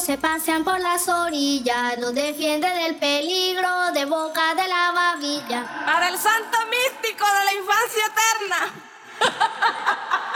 se pasean por las orillas, nos defiende del peligro de boca de la babilla. Para el santo místico de la infancia eterna.